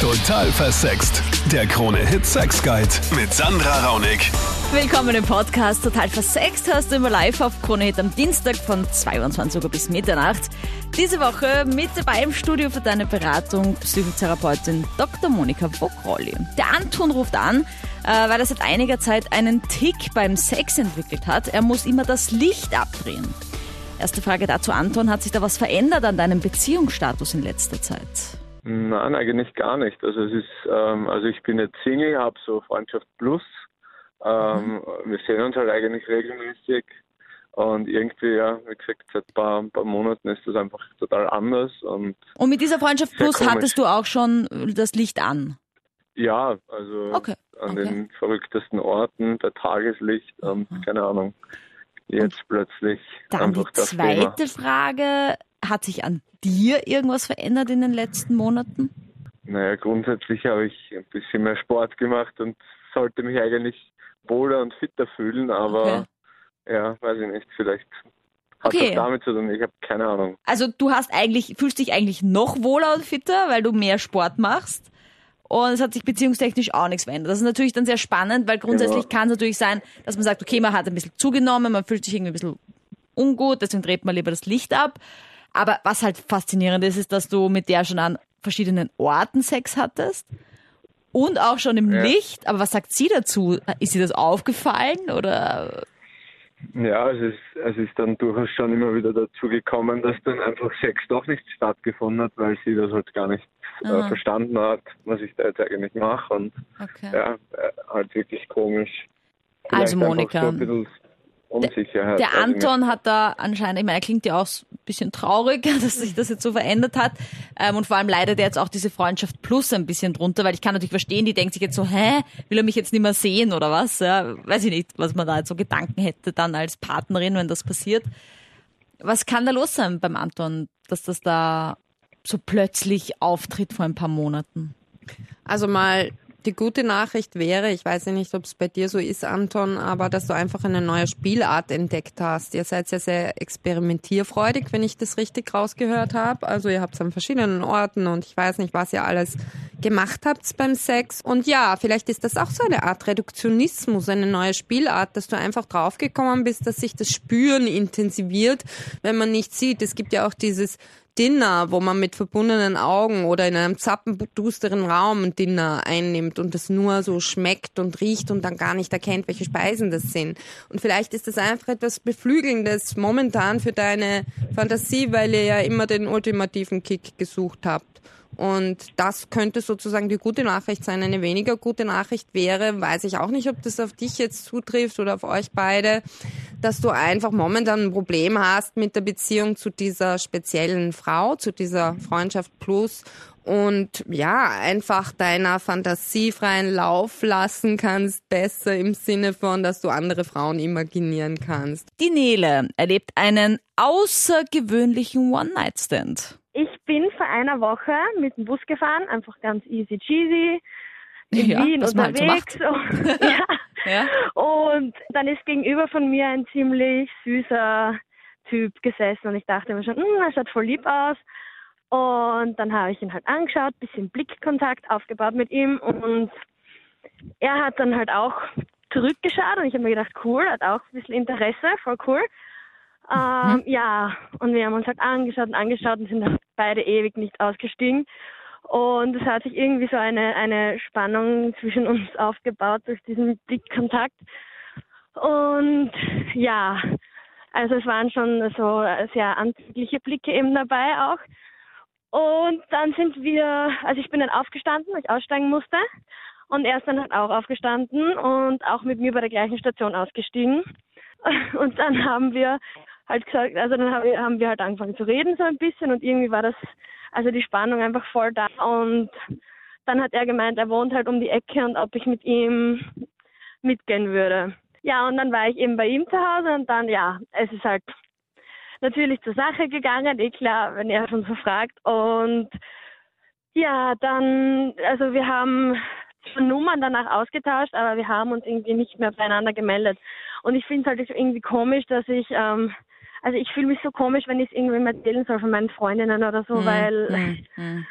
Total versext. Der Krone-Hit Sex Guide mit Sandra Raunig. Willkommen im Podcast Total versext. Hast du immer live auf Krone Hit am Dienstag von 22 Uhr bis Mitternacht. Diese Woche mit dabei im Studio für deine Beratung Psychotherapeutin Dr. Monika Vogrolli. Der Anton ruft an, äh, weil er seit einiger Zeit einen Tick beim Sex entwickelt hat. Er muss immer das Licht abdrehen. Erste Frage dazu, Anton. Hat sich da was verändert an deinem Beziehungsstatus in letzter Zeit? Nein, eigentlich gar nicht. Also es ist, ähm, also ich bin jetzt Single, habe so Freundschaft Plus. Ähm, mhm. Wir sehen uns halt eigentlich regelmäßig und irgendwie, ja, wie gesagt, seit ein paar, ein paar Monaten ist das einfach total anders. Und, und mit dieser Freundschaft Plus komisch. hattest du auch schon das Licht an? Ja, also okay. an okay. den verrücktesten Orten, bei Tageslicht und mhm. keine Ahnung. Jetzt und plötzlich. Dann die zweite Thema. Frage, hat sich an dir irgendwas verändert in den letzten Monaten? Naja, grundsätzlich habe ich ein bisschen mehr Sport gemacht und sollte mich eigentlich wohler und fitter fühlen, aber okay. ja, weiß ich nicht, vielleicht hat okay. das damit zu tun, ich habe keine Ahnung. Also du hast eigentlich, fühlst dich eigentlich noch wohler und fitter, weil du mehr Sport machst? Und es hat sich beziehungstechnisch auch nichts verändert. Das ist natürlich dann sehr spannend, weil grundsätzlich ja. kann es natürlich sein, dass man sagt, okay, man hat ein bisschen zugenommen, man fühlt sich irgendwie ein bisschen ungut, deswegen dreht man lieber das Licht ab. Aber was halt faszinierend ist, ist, dass du mit der schon an verschiedenen Orten Sex hattest und auch schon im ja. Licht. Aber was sagt sie dazu? Ist ihr das aufgefallen oder? Ja, es ist, es ist dann durchaus schon immer wieder dazu gekommen, dass dann einfach Sex doch nicht stattgefunden hat, weil sie das halt gar nicht äh, verstanden hat, was ich da jetzt eigentlich mache. Und okay. ja, äh, halt wirklich komisch. Vielleicht also Monika. So Unsicherheit. Der, der Anton hat da anscheinend, ich meine, er klingt ja auch bisschen traurig, dass sich das jetzt so verändert hat. Ähm, und vor allem leidet er jetzt auch diese Freundschaft Plus ein bisschen drunter, weil ich kann natürlich verstehen, die denkt sich jetzt so, hä, will er mich jetzt nicht mehr sehen oder was? Ja, weiß ich nicht, was man da jetzt so Gedanken hätte dann als Partnerin, wenn das passiert. Was kann da los sein beim Anton, dass das da so plötzlich auftritt vor ein paar Monaten? Also mal die gute Nachricht wäre, ich weiß nicht, ob es bei dir so ist, Anton, aber dass du einfach eine neue Spielart entdeckt hast. Ihr seid ja sehr experimentierfreudig, wenn ich das richtig rausgehört habe. Also ihr habt es an verschiedenen Orten und ich weiß nicht, was ihr alles gemacht habt beim Sex. Und ja, vielleicht ist das auch so eine Art Reduktionismus, eine neue Spielart, dass du einfach draufgekommen bist, dass sich das Spüren intensiviert, wenn man nicht sieht. Es gibt ja auch dieses Dinner, wo man mit verbundenen Augen oder in einem zappendusteren Raum ein Dinner einnimmt und das nur so schmeckt und riecht und dann gar nicht erkennt, welche Speisen das sind. Und vielleicht ist das einfach etwas Beflügelndes momentan für deine Fantasie, weil ihr ja immer den ultimativen Kick gesucht habt. Und das könnte sozusagen die gute Nachricht sein. Eine weniger gute Nachricht wäre, weiß ich auch nicht, ob das auf dich jetzt zutrifft oder auf euch beide, dass du einfach momentan ein Problem hast mit der Beziehung zu dieser speziellen Frau, zu dieser Freundschaft Plus und ja, einfach deiner Fantasie freien Lauf lassen kannst, besser im Sinne von, dass du andere Frauen imaginieren kannst. Die Nele erlebt einen außergewöhnlichen One-Night-Stand. Ich bin vor einer Woche mit dem Bus gefahren, einfach ganz easy cheesy in ja, Wien unterwegs. Und, ja. ja. und dann ist gegenüber von mir ein ziemlich süßer Typ gesessen und ich dachte mir schon, hm, er schaut voll lieb aus. Und dann habe ich ihn halt angeschaut, bisschen Blickkontakt aufgebaut mit ihm und er hat dann halt auch zurückgeschaut und ich habe mir gedacht, cool, hat auch ein bisschen Interesse, voll cool. Ähm, mhm. Ja, und wir haben uns halt angeschaut und angeschaut und sind beide ewig nicht ausgestiegen. Und es hat sich irgendwie so eine, eine Spannung zwischen uns aufgebaut durch diesen Blickkontakt. Und ja, also es waren schon so sehr anzügliche Blicke eben dabei auch. Und dann sind wir, also ich bin dann aufgestanden, weil ich aussteigen musste. Und er ist dann halt auch aufgestanden und auch mit mir bei der gleichen Station ausgestiegen. Und dann haben wir halt gesagt, also dann haben wir halt angefangen zu reden so ein bisschen und irgendwie war das, also die Spannung einfach voll da und dann hat er gemeint, er wohnt halt um die Ecke und ob ich mit ihm mitgehen würde. Ja, und dann war ich eben bei ihm zu Hause und dann, ja, es ist halt natürlich zur Sache gegangen, eh klar, wenn er schon so fragt. Und ja, dann, also wir haben Nummern danach ausgetauscht, aber wir haben uns irgendwie nicht mehr beieinander gemeldet. Und ich finde es halt irgendwie komisch, dass ich ähm, also ich fühle mich so komisch, wenn ich es irgendwem erzählen soll von meinen Freundinnen oder so, mhm. weil, mhm.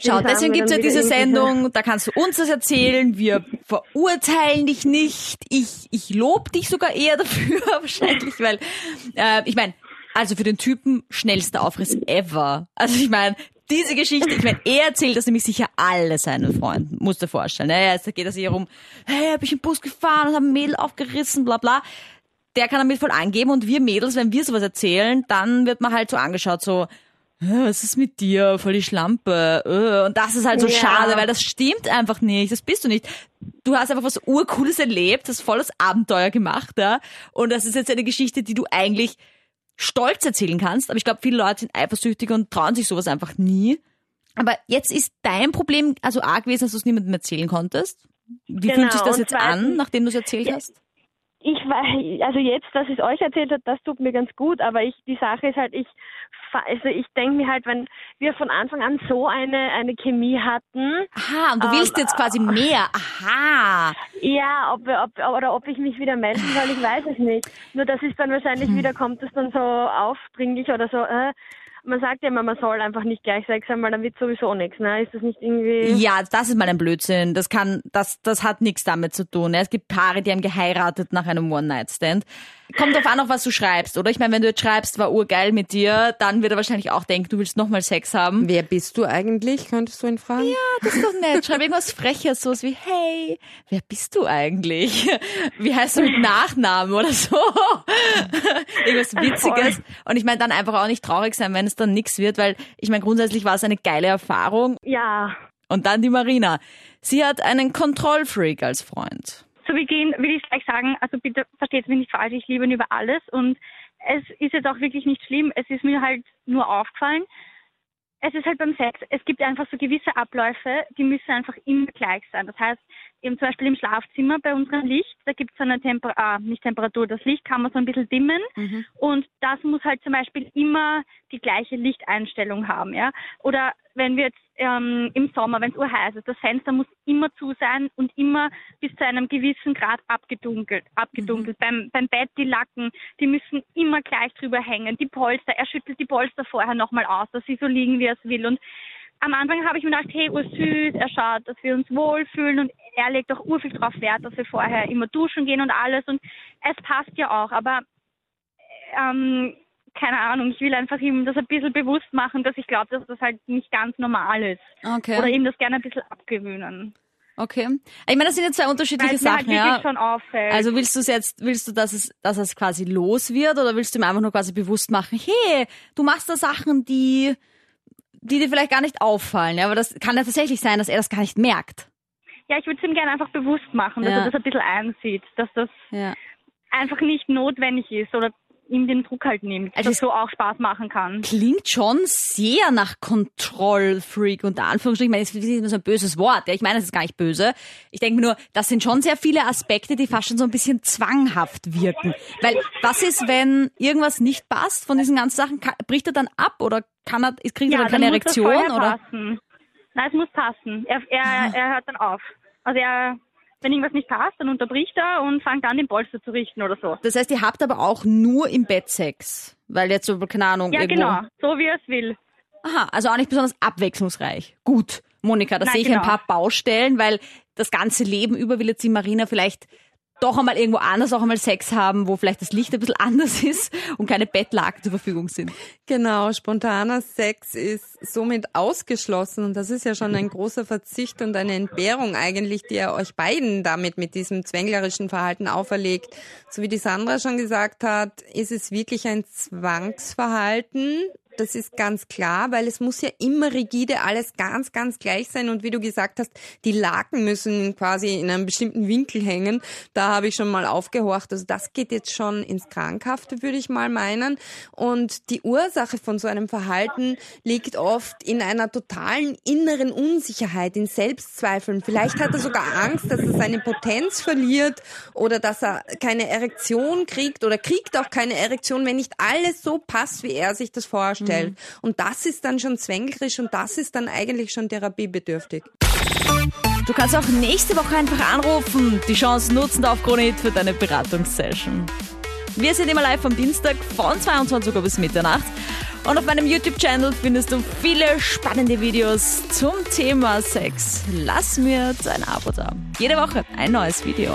Schau, deswegen gibt's ja diese Sendung, da kannst du uns das erzählen, wir verurteilen dich nicht, ich, ich lob dich sogar eher dafür wahrscheinlich, weil, äh, ich meine, also für den Typen schnellster Aufriss ever. Also ich meine, diese Geschichte, ich meine, er erzählt das nämlich sicher alle seinen Freunden, musst du dir vorstellen. Ne? Da geht es hier rum, hey, hab ich im Bus gefahren und hab ein Mädel aufgerissen, bla bla. Der kann damit voll angeben und wir Mädels, wenn wir sowas erzählen, dann wird man halt so angeschaut, so, was ist mit dir? Voll die Schlampe. Äh. Und das ist halt so ja. schade, weil das stimmt einfach nicht. Das bist du nicht. Du hast einfach was Urcooles erlebt, hast volles Abenteuer gemacht, ja. Und das ist jetzt eine Geschichte, die du eigentlich stolz erzählen kannst. Aber ich glaube, viele Leute sind eifersüchtig und trauen sich sowas einfach nie. Aber jetzt ist dein Problem also arg gewesen, dass du es niemandem erzählen konntest. Wie genau, fühlt sich das jetzt an, nachdem du es erzählt ja, hast? Ich weiß, also jetzt, dass ich es euch erzählt habe, das tut mir ganz gut, aber ich, die Sache ist halt, ich, also ich denke mir halt, wenn wir von Anfang an so eine, eine Chemie hatten. Aha, und du willst ähm, jetzt quasi mehr. Aha. Ja, ob, ob, oder ob ich mich wieder melden soll, ich weiß es nicht. Nur das ist dann wahrscheinlich hm. wieder, kommt es dann so aufdringlich oder so, äh, man sagt ja immer, man soll einfach nicht gleich Sex haben, weil dann wird sowieso nichts, ne? Ist das nicht irgendwie. Ja, das ist mal ein Blödsinn. Das kann, das, das hat nichts damit zu tun. Ne? Es gibt Paare, die haben geheiratet nach einem One-Night-Stand. Kommt drauf an, auf was du schreibst, oder? Ich meine, wenn du jetzt schreibst, war urgeil mit dir, dann wird er wahrscheinlich auch denken, du willst nochmal Sex haben. Wer bist du eigentlich? Könntest du ihn fragen? Ja, das ist doch nett. Schreib irgendwas Freches, sowas wie, hey, wer bist du eigentlich? Wie heißt du mit Nachnamen oder so? irgendwas Witziges. Und ich meine, dann einfach auch nicht traurig sein, wenn es dann nichts wird, weil ich meine, grundsätzlich war es eine geile Erfahrung. Ja. Und dann die Marina. Sie hat einen Kontrollfreak als Freund. Zu Beginn will ich gleich sagen, also bitte versteht mich nicht falsch, ich liebe ihn über alles und es ist jetzt auch wirklich nicht schlimm. Es ist mir halt nur aufgefallen. Es ist halt beim Sex, es gibt einfach so gewisse Abläufe, die müssen einfach immer gleich sein. Das heißt, eben zum Beispiel im Schlafzimmer bei unserem Licht, da gibt es eine Temperatur, ah, nicht Temperatur, das Licht kann man so ein bisschen dimmen mhm. und das muss halt zum Beispiel immer die gleiche Lichteinstellung haben, ja. Oder wenn wir jetzt ähm, im Sommer, wenn es urheiß ist, das Fenster muss immer zu sein und immer bis zu einem gewissen Grad abgedunkelt. abgedunkelt. Mhm. Beim, beim Bett die Lacken, die müssen immer gleich drüber hängen. Die Polster, er schüttelt die Polster vorher nochmal aus, dass sie so liegen, wie er es will. Und am Anfang habe ich mir gedacht, hey, ursüß, er schaut, dass wir uns wohlfühlen und er legt auch urviel darauf Wert, dass wir vorher immer duschen gehen und alles und es passt ja auch, aber ähm, keine Ahnung, ich will einfach ihm das ein bisschen bewusst machen, dass ich glaube, dass das halt nicht ganz normal ist. Okay. Oder ihm das gerne ein bisschen abgewöhnen. Okay. Ich meine, das sind jetzt zwei unterschiedliche Weil Sachen, halt ja. Also willst du es jetzt, willst du, dass es, dass es quasi los wird oder willst du ihm einfach nur quasi bewusst machen, hey, du machst da Sachen, die, die dir vielleicht gar nicht auffallen, ja, aber das kann ja tatsächlich sein, dass er das gar nicht merkt. Ja, ich würde es ihm gerne einfach bewusst machen, dass ja. er das ein bisschen einsieht, dass das ja. einfach nicht notwendig ist oder ihm den Druck halt nimmt, also dass so auch Spaß machen kann. Klingt schon sehr nach Kontrollfreak unter Anführungsstrichen. Ich meine, das ist immer so ein böses Wort. Ja, ich meine, das ist gar nicht böse. Ich denke mir nur, das sind schon sehr viele Aspekte, die fast schon so ein bisschen zwanghaft wirken. Weil was ist, wenn irgendwas nicht passt von diesen ganzen Sachen? Kann, bricht er dann ab oder kann er, kriegt ja, er dann keine dann Erektion? Oder? Passen. Nein, es muss passen. Er, er, ah. er hört dann auf. Also er wenn irgendwas nicht passt, dann unterbricht er und fängt an, den Polster zu richten oder so. Das heißt, ihr habt aber auch nur im Bett Sex? Weil jetzt so, keine Ahnung, Ja, irgendwo... genau. So wie er es will. Aha, also auch nicht besonders abwechslungsreich. Gut, Monika, da sehe ich genau. ein paar Baustellen, weil das ganze Leben über will jetzt die Marina vielleicht doch einmal irgendwo anders auch einmal Sex haben, wo vielleicht das Licht ein bisschen anders ist und keine Bettlaken zur Verfügung sind. Genau, spontaner Sex ist somit ausgeschlossen und das ist ja schon ein großer Verzicht und eine Entbehrung eigentlich, die er euch beiden damit mit diesem zwänglerischen Verhalten auferlegt. So wie die Sandra schon gesagt hat, ist es wirklich ein Zwangsverhalten, das ist ganz klar, weil es muss ja immer rigide alles ganz, ganz gleich sein. Und wie du gesagt hast, die Laken müssen quasi in einem bestimmten Winkel hängen. Da habe ich schon mal aufgehorcht. Also das geht jetzt schon ins Krankhafte, würde ich mal meinen. Und die Ursache von so einem Verhalten liegt oft in einer totalen inneren Unsicherheit, in Selbstzweifeln. Vielleicht hat er sogar Angst, dass er seine Potenz verliert oder dass er keine Erektion kriegt oder kriegt auch keine Erektion, wenn nicht alles so passt, wie er sich das vorstellt darstellt. Mhm. Und das ist dann schon zwängerisch und das ist dann eigentlich schon therapiebedürftig. Du kannst auch nächste Woche einfach anrufen, die Chance nutzen auf Kronit für deine Beratungssession. Wir sind immer live am Dienstag von 22 Uhr bis Mitternacht. Und auf meinem YouTube-Channel findest du viele spannende Videos zum Thema Sex. Lass mir dein Abo da. Jede Woche ein neues Video.